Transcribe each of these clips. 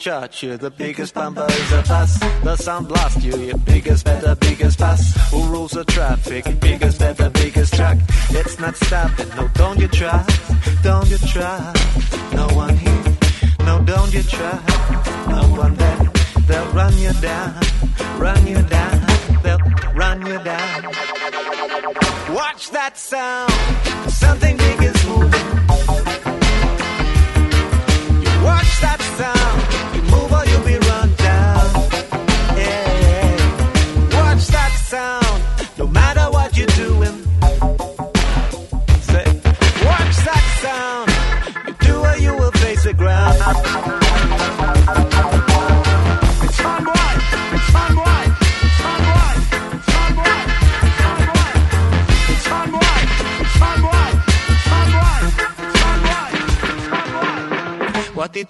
church, you're the biggest bumper is a bus. The sound blast you, your biggest, better, biggest bus. Who rules the traffic? Biggest, better, biggest truck. It's not stopping, no, don't you try, don't you try. No one here, no, don't you try. No one there, they'll run you down, run you down, they'll run you down. Watch that sound, something big is moving. You watch that sound.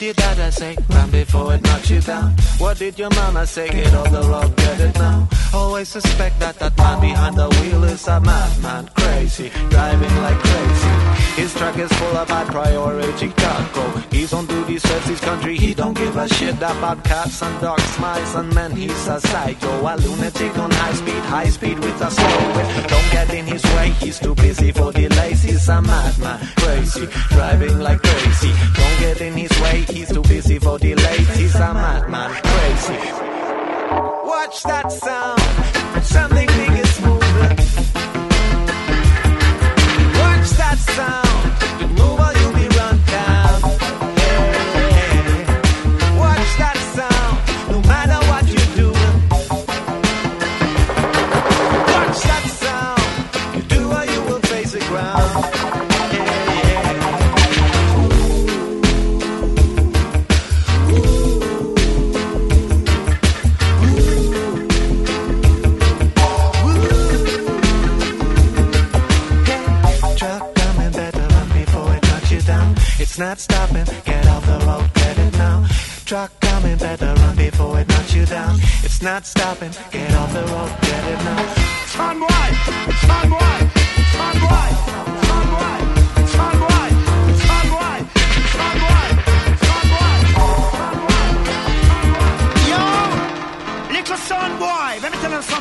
Did dada say? Run before it knocks you down. What did your mama say? Get on the road, get it now. Always suspect that that man behind the wheel is a madman, crazy, driving like crazy. His truck is full of high priority cargo. He's on duty, serves his country. He don't give a shit about cats and dogs, mice and men. He's a psycho, a lunatic on high speed, high speed with a slow whip. Don't get in his way. He's too busy for delays. He's a madman, crazy, driving like crazy. Don't get in his way. He's too busy for delays. He's a madman, crazy. Watch that sound. Something big is moving. Watch that sound. Move or stopping. Get off the road, get it now. truck coming, better run before it knocks you down. It's not stopping, get off the road, get it now. Son boy, son boy, son boy,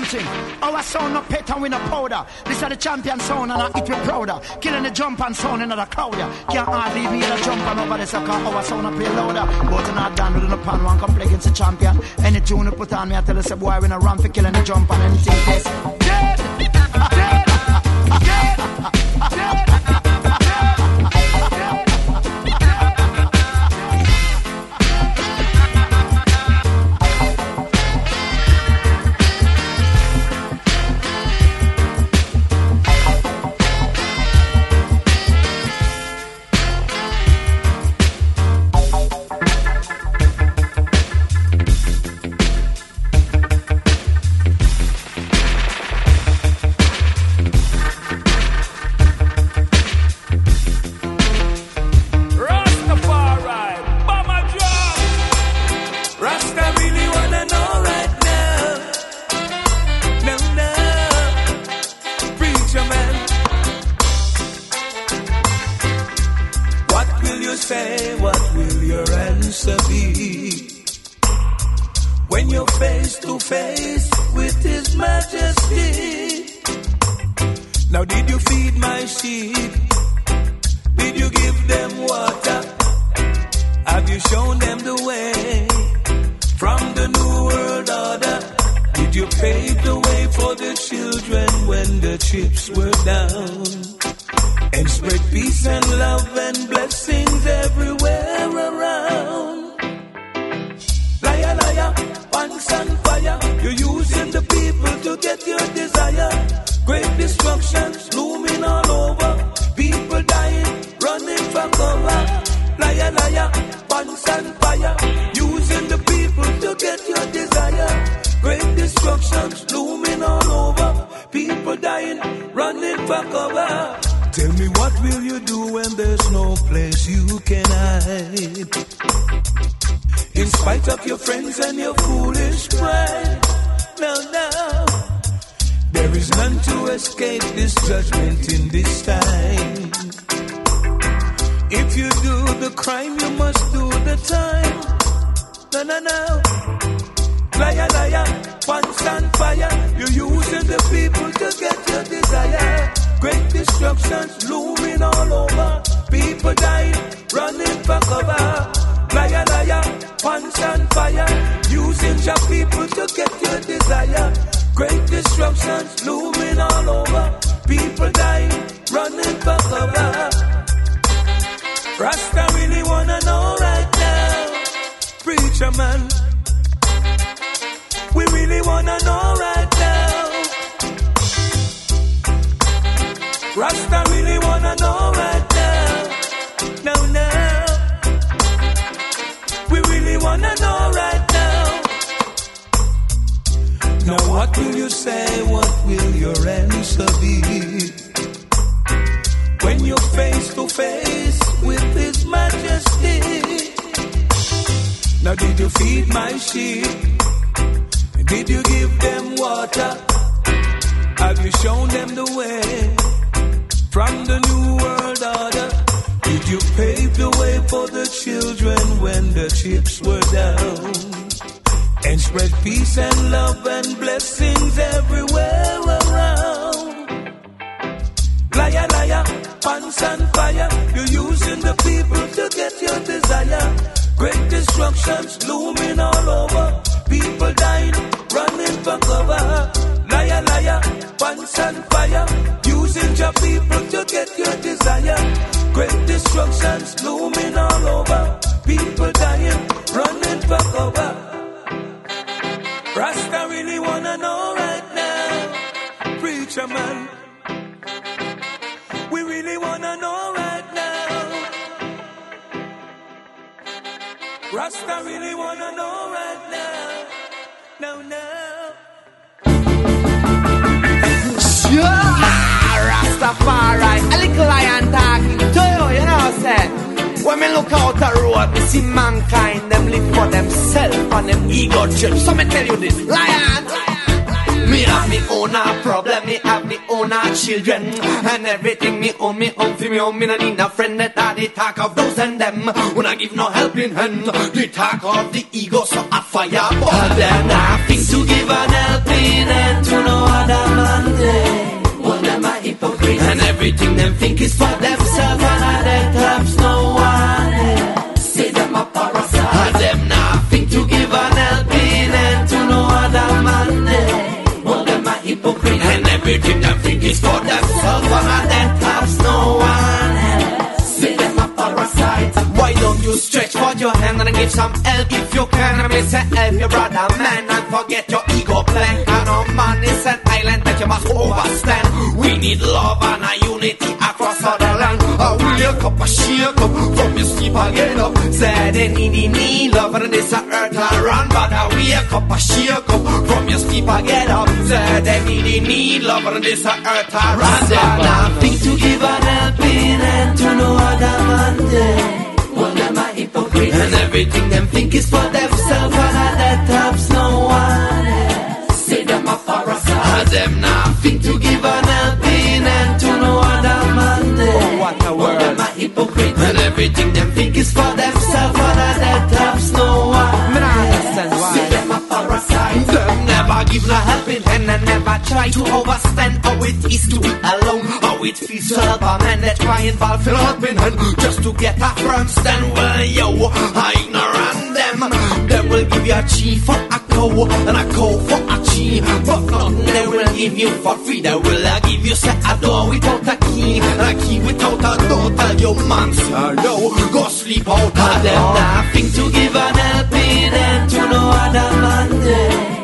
something. Our sound no and we no powder. This are the champion sound and I it we prouder. Killing the jump and sound in the crowd. Can't hardly be the jump and over the sucker. Our sound no play louder. But not done with the pan one come play against the champion. Any tune you put on me, I tell you say boy we no run for killing the jump and anything this. Foolish pride. No, no. There is none to escape this judgment in this time. If you do the crime, you must do the time. No, no, no. Liar, liar, once and fire. You're using the people to get your desire. Great destructions looming all over. People dying, running for cover. Liar, liar, once and fire. Using your people to get your desire. Great destructions looming all over. People dying, running for cover. Rasta really wanna know right now, preacher man. We really wanna know right now. Rasta really wanna know right now. Wanna know right now. Now what will you say? What will your answer be? When you're face to face with His Majesty. Now did you feed my sheep? Did you give them water? Have you shown them the way from the new world you paved the way for the children when the chips were down? And spread peace and love and blessings everywhere around. Liar, liar, pants and fire. You're using the people to get your desire. Great destructions looming all over. People dying, running for cover. Liar, liar, pants and fire. Using your people to get your desire. Great destructions looming all over. People dying, running for cover. Rasta really wanna know right now, preacher man. We really wanna know right now. Rasta really wanna know right now. No, no. Rastafari, a little lion talking to you, you know, say. When me look out the road, me see mankind, them live for themselves and them ego trip. So me tell you this, lion. Me have me own a problem, me have me own a children And everything me own, me own for me own Me no need a friend that the talk of those and them When I give no helping hand The talk of the ego so I fire But them nothing to give an helping hand To no other man a hypocrite. And everything them think is for themselves. And I that helps no one else Say them a parasite And them nothing to give an helping hand To no other man eh. day well, them a hypocrite. And everything them think is for themselves. And that helps no one else Say them a parasite Why don't you stretch for your hand And give some help if you can. I may say help your brother man And forget your ego plan. And no man is an island that you must overstand. We need love and a unity across all the land. A wake up, a shake up From your sleep and get up. Say they need, need love And this earth a run. But a wake up, a shake up From your sleep and get up. Say they need, need love And this earth a run. Say nothing to give an helping hand To no other man day And everything them think is for themselves. And that helps no one else. Say them a parasite And them nothing to give an helping hand To no other man. Oh, what a word them a hypocrite. And everything them think is for themselves. And that helps Give no helping hand And never try to overstand. How it is to be alone How it feels to help a man that try and fall for helping hand Just to get a firm stand Well, yo, I ignorant them. They will give you a chief for a cow And a cow for a chief But nothing they will give you for free They will uh, give you set a door without a key And a key without a door Tell your man, sir, no. Go sleep out of them Nothing to give an helping hand To no other man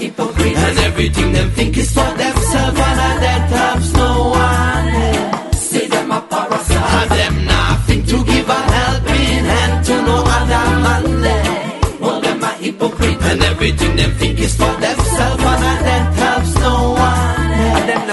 hypocrite. And everything them think is for themselves. And that helps no one else. Say them a parasite. And them nothing to give a helping hand To no other man. Day Well, oh, them a hypocrite. And everything them think is for themselves. And that helps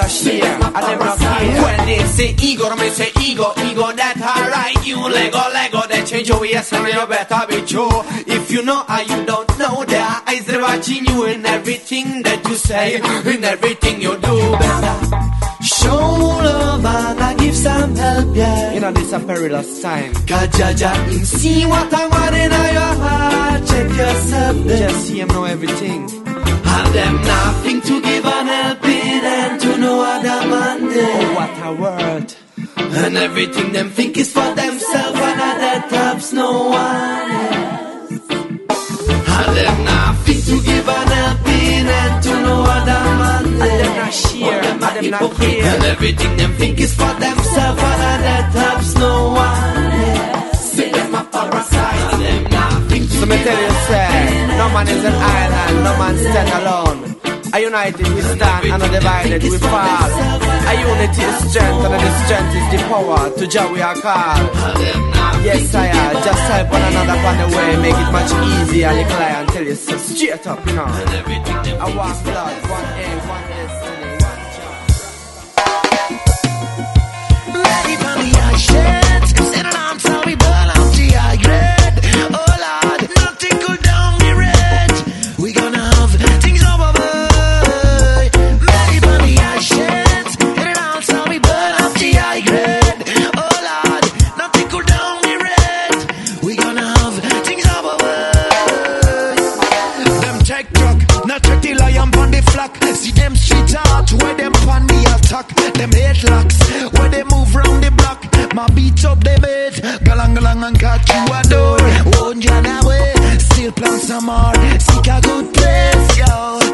else And them not share And them not care When they say ego, me say ego Ego that alright You Lego, Lego They change your ways and you better be true If you know or you don't know Their eyes they're watching you In everything that you say In everything you do better Show love and I give some help, yeah. You know, this a perilous time. Kajaja, see what I want in your heart. Check yourself, then. Just see him know everything. And them nothing to give an helping hand to no other man there. Oh, what a word. And everything them think is for themselves and that helps no one else. And them nothing to give an helping hand to no other man there. And them not share, and them not care. And everything them think is for themselves and that helps no one tell you, say, no man is an island, no man stand alone. A united we stand, and a divided we fall. A unity is strength, and the strength is the power. To Jah we are called. Yes, I are. Just help one another on the way, make it much easier. Cry and tell you so straight up, you know. I want blood, one aim, one destiny, one. Ready for the. Beat up the bed, galang galang and catch you a door. Won't you away? Still plan some more. Seek a good place, yo.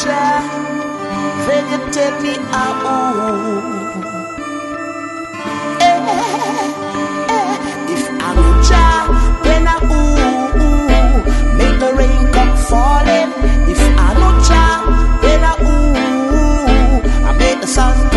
kucha venye tepi au eh, eh, if akucha then a ooh make the rain come falling if akucha then a ooh I make the sun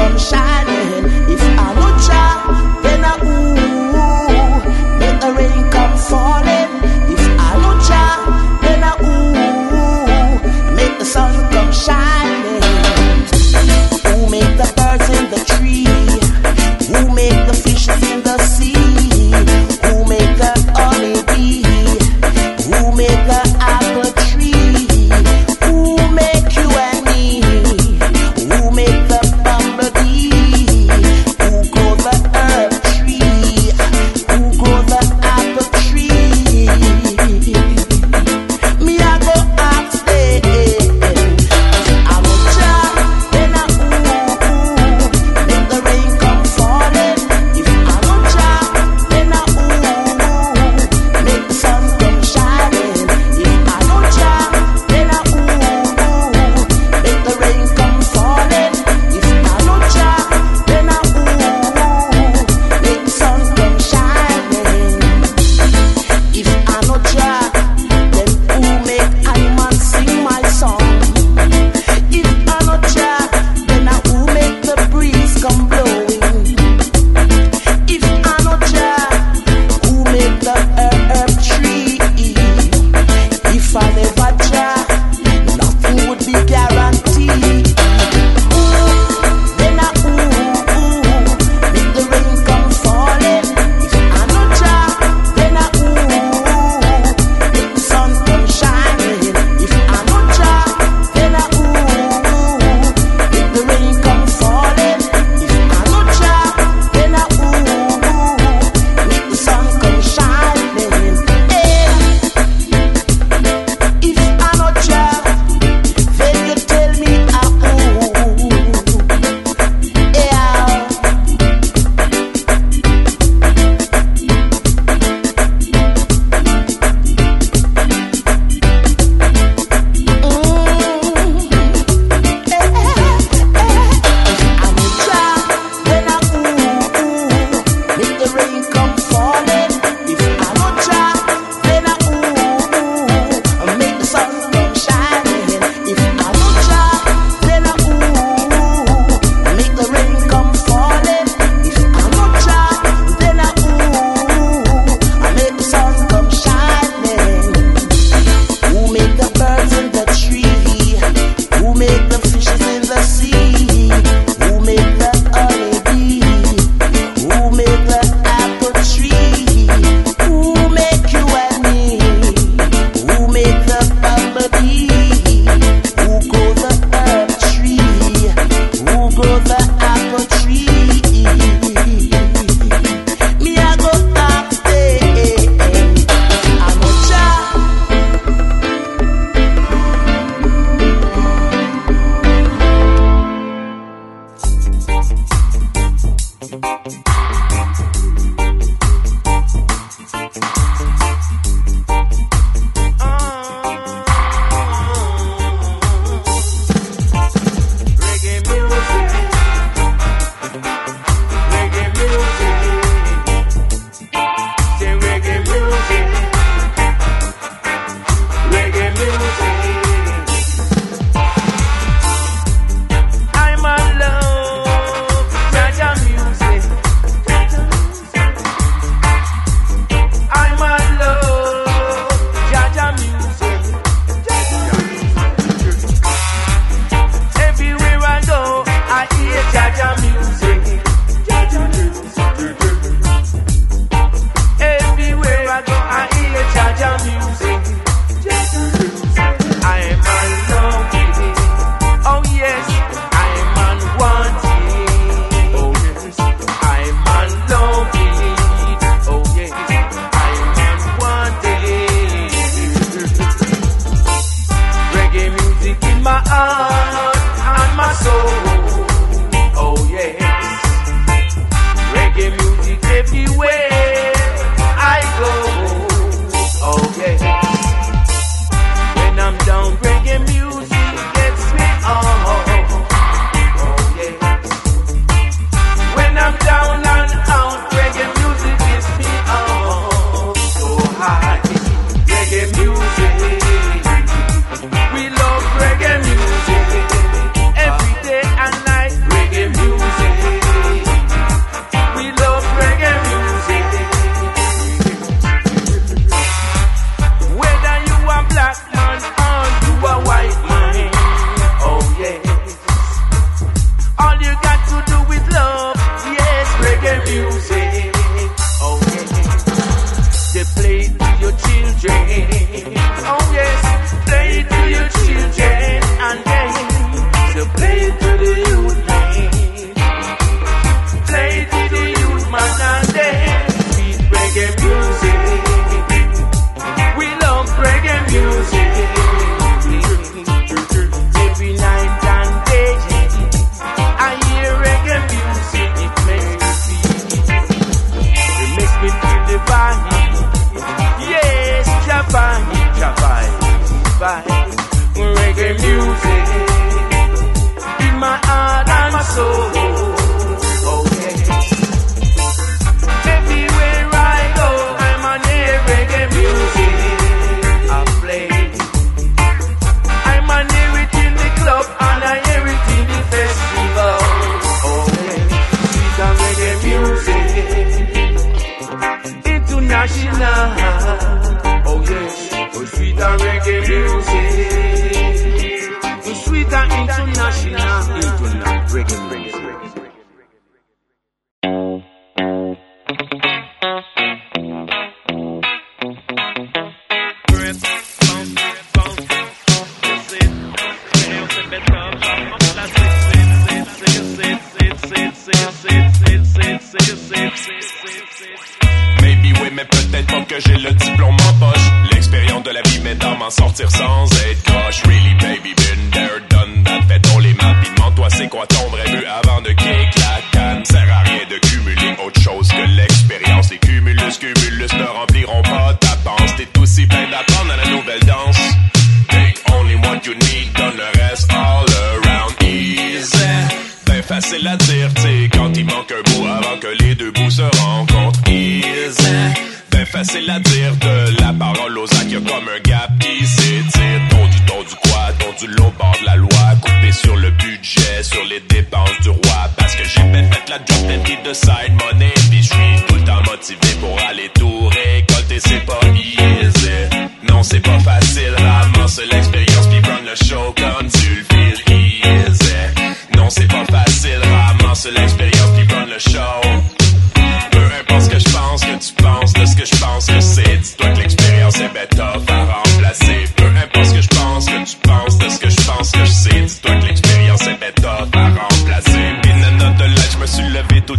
international. Oh yes, oh sweet sweeter reggae music, oh sweet sweeter international, international reggae music.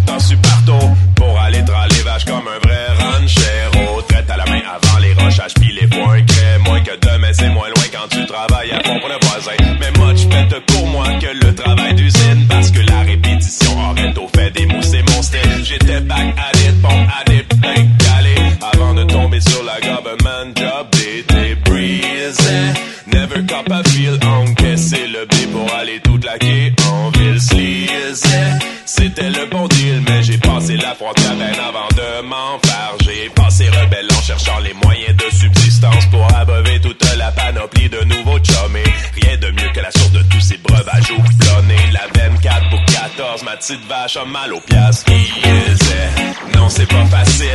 Nosso mal aux pièces. Non, c'est pas facile.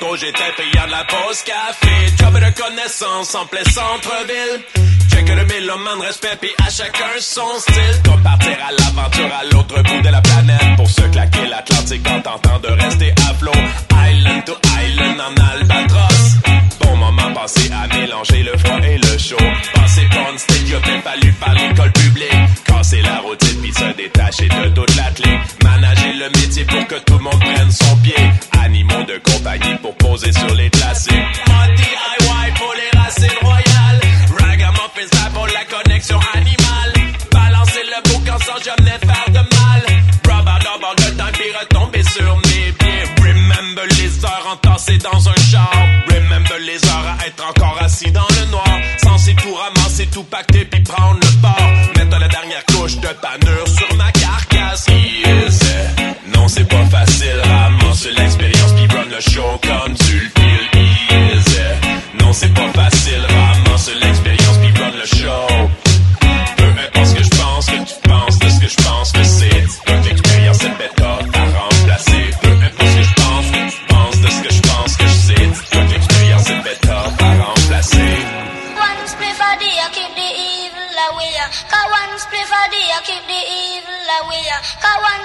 J'étais payant de la pause café. Job de connaissance en plein centre-ville. Check le mélomane, respect, puis à chacun son style. Comme partir à l'aventure à l'autre bout de la planète. Pour se claquer l'Atlantique en tentant de rester à flot. Island to island en albatros. Moment passé à mélanger le froid et le chaud? Passer pour une stéréotype fallu par l'école publique. Casser la routine puis se détacher de toute l'athlète. Manager le métier pour que tout le monde prenne son pied. Animaux de compagnie pour poser sur les classiques. Mode DIY pour les racines royales. Ragamuffin style pour la connexion animale. Balancer le boucan sans jamais faire de mal. Rubber double good time puis retomber sur mes pieds. Remember les heures entassées dans un char. Remember les encore assis dans le noir. Censé tout ramasser, tout pacter puis prendre le bord. Mettre la dernière couche de panure sur ma carcasse. Non, c'est pas facile.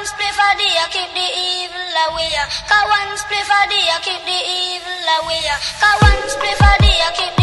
Spliff a day, I keep the evil away. One spliff a I keep the evil away. Cause one spliff a keep the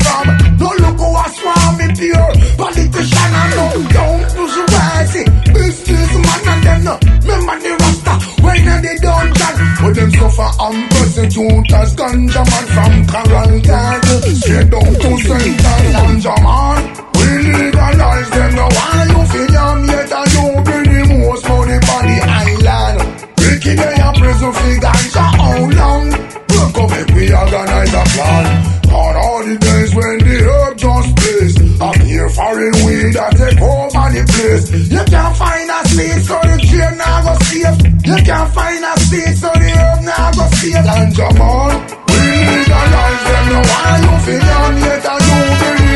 Suffer and persecute as ganja man from Garden straight down to Central Ganja man. We legalize them now. Why you feel yam yet and you bring the most money on the island? Wicked they a prison for ganja. How long? Look up we organize a plan. On all the days when the foreign weed that take over the place. You can't find a seed so the chain now go safe. You can't find a seed so the herb now go safe. Ganja man, we legalize them now. Why you feel yam yet and you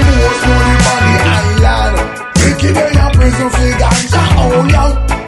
the most money on the island? Wicked they a prison ganja. How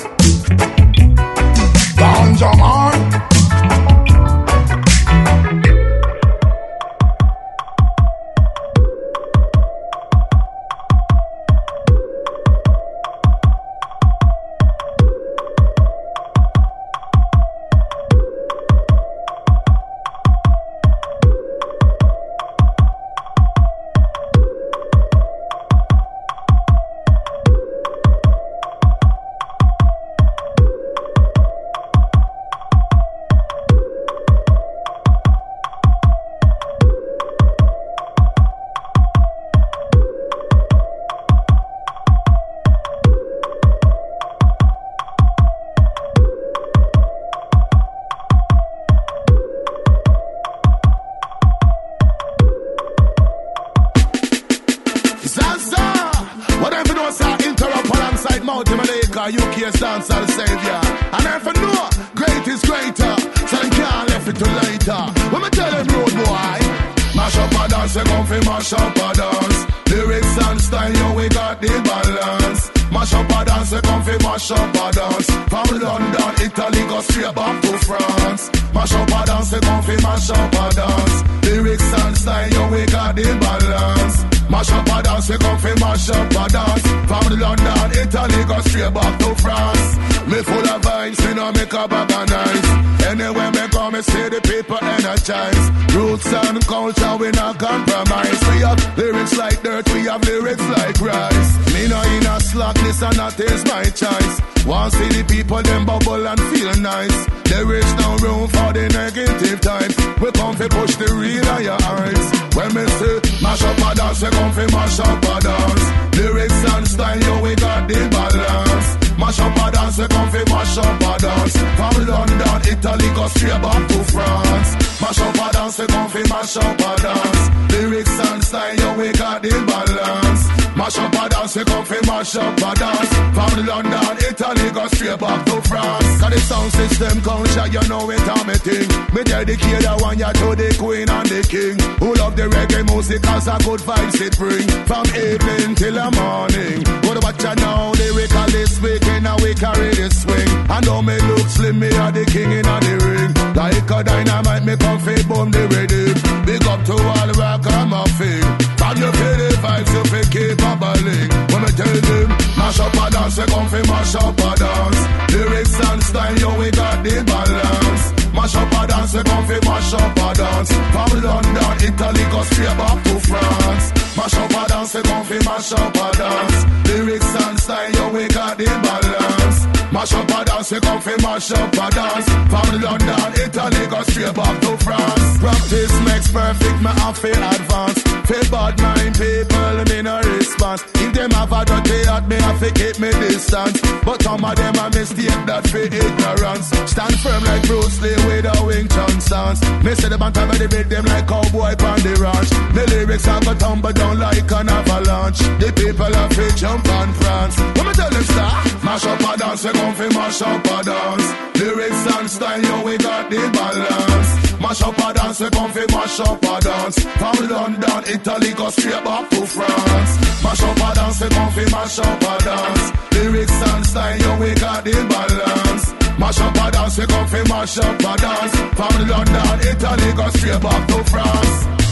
Mash up a dance, we come fi mash up a dance. From London, Italy, go straight back to France. Cause the sound system culture, you know it on me thing. Me dedicate that one ya to the queen and the king. Who love the reggae music cause a good vibes it bring. From evening till the morning. What about you now? Lyrically speaking, now we carry the swing. I know me look slim, me are the king in the ring. Like a dynamite, me come fi boom the rhythm. Big up to all rock and muffin. From you feel the vibes, you feel keep a balling. When me tell them, mash up a dance, we come fi mash up a dance. Lyrics and style, yo, we got the balance. Mash up a dance, we come fi mash up a dance. From London, Italy, go straight back to France. Mash up a dance, we come fi mash up a dance. Lyrics and style, yo, we got the balance. Mash up a dance, we come fi mash up a dance. From London, Italy, go straight back to France. Practice makes perfect, me have to advance. Fi bad mind people, me no response. If them have a dirty heart, me have to keep me distance. But some of them a mistake that for ignorance. Stand firm like Bruce Lee with a Wing Chun stance. Me say the of the beat them like cowboy on the ranch. The lyrics have go tumble down like an avalanche. The people have to jump and prance. When me tell them stop, mash up a dance, come fi mash up a dance. Lyrics and style, yo, we got the balance. Mash up a dance, we come fi mash up a dance. From London, Italy, go straight back to France. Mash up a dance, we come fi mash up a dance. Lyrics and style, yo, we got the balance. Mash up a dance, we come fi mash up a dance. From London, Italy, go straight back to France.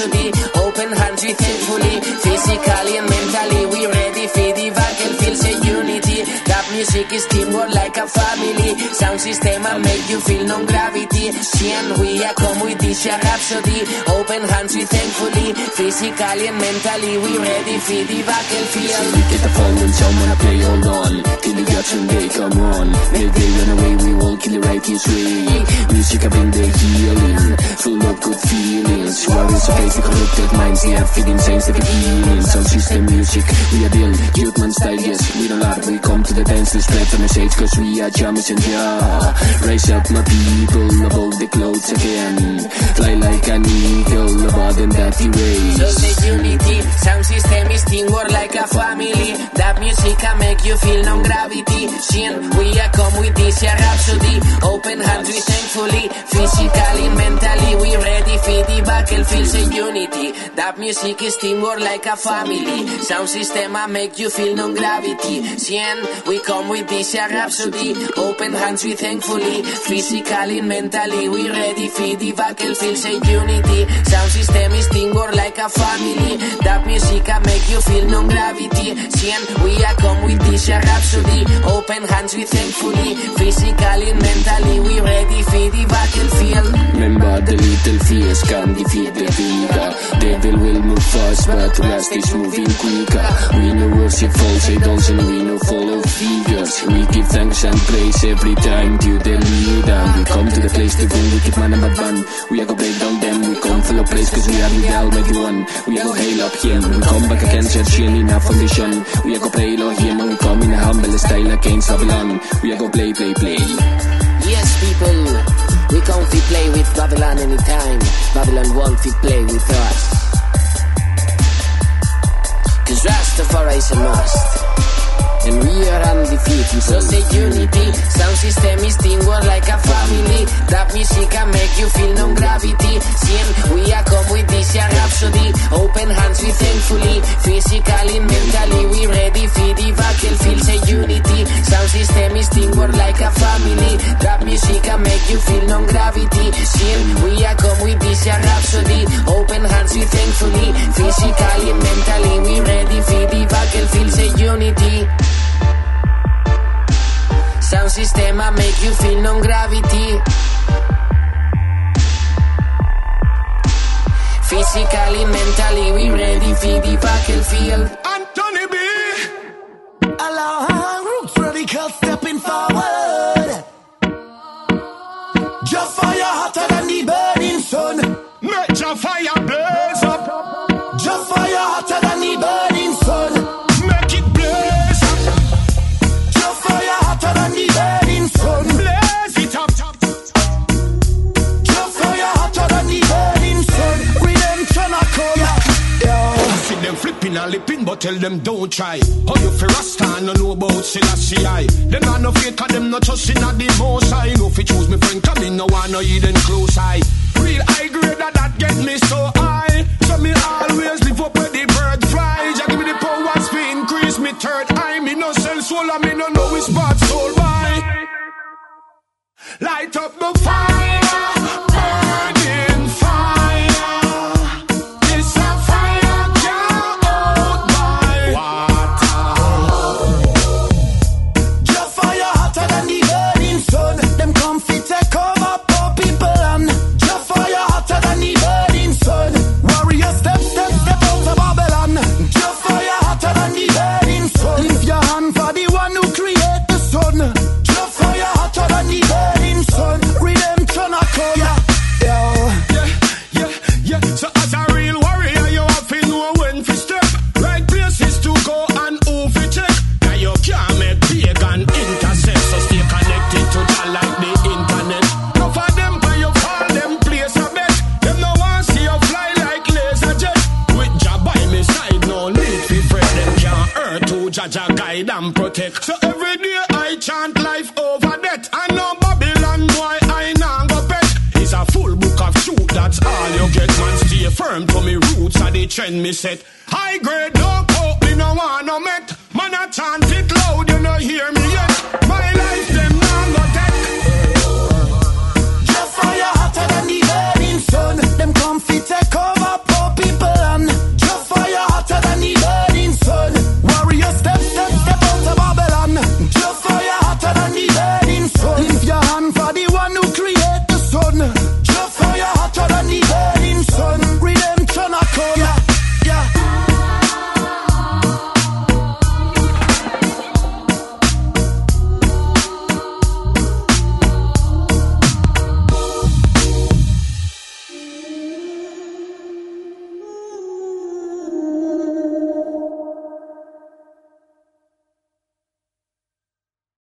A rhapsody. Open hands we thankfully. Physically and music is teamwork like a family. Sound system and make you feel no gravity. She and we are come with this a rhapsody. Open hands we thankfully. Physically and mentally, we ready for the battlefield. We get the phone when someone I play hold on Till the action day come on Make they run away we will kill the righteous way Music I bring the healing Full of good feelings of faith the corrupted minds have feeding they get healing Sound system music We are deal Youth man style yes We don't lie We come to the dance to spread the message Cause we are jammers and yeah Rise up my people Above the clouds again Fly like an eagle Above them dirty ways So say unity, sound system is teamwork like a family. That music can make you feel no gravity. Shin, we are come with this yeah, rhapsody. Open hands we thankfully, physically, mentally, we ready for the battlefield. Say unity, that music is teamwork like a family. Sound system I make you feel no gravity. Shin, we come with this a rhapsody. Open hands we thankfully, physically, and mentally, we ready for the battlefield. Say unity, sound system is teamwork like a family. That music can make you feel no gravity. Sien, we are come with this a rhapsody. Open hands we thankfully, physically, and mentally, we ready for the battlefield. Remember the little fears can defeat the bigger Devil will move fast but rest is moving quicker We no worship false idols and we no follow We give thanks and praise every time to the leader. We come to the place to bring wicked man and bad man. We are go break down them, we come full of praise cause we are with Almighty One. We are go hail up him, we come back again searching in our foundation. We are go play Lord him and we come in a humble style against Babylon. We are go play, play, play. Yes, people, we to play with Babylon anytime. Babylon want to play with us. Cause Rastafari is a must. And we are undefeated. So say unity, sound system is teamwork like a family. That music can make you feel no gravity. Sien, we are come with this a rhapsody. Open hands we thankfully, physically, mentally, we ready for the battlefield. Say unity, sound system is teamwork like a family. That music can make you feel no gravity. Sien, we are come with this a rhapsody. Open hands we thankfully, physically, mentally, we ready for the battlefield. Say unity. Sound system a make you feel no gravity. Physically, mentally, we ready for the battlefield. Flipping lipping, but tell them don't try. How you fi rasta no know about Selassie I. Them not no cause them not trust in a the most I. No fi choose me friend, come in no one no hidden close eye. Real high grade that that get me so high. So me always live up where the bird fly. Just give me the powers fi increase me third eye. Me no sell soul and me no know which part soul by. Light up the fire, So every day I chant life over death. I know Babylon boy, I nah go pet. It's a full book of truth that's all you get. Man, stay firm to me roots, are the trend me set. High grade, no coke, me no want no met. Man, I chant it loud, you no hear me yet.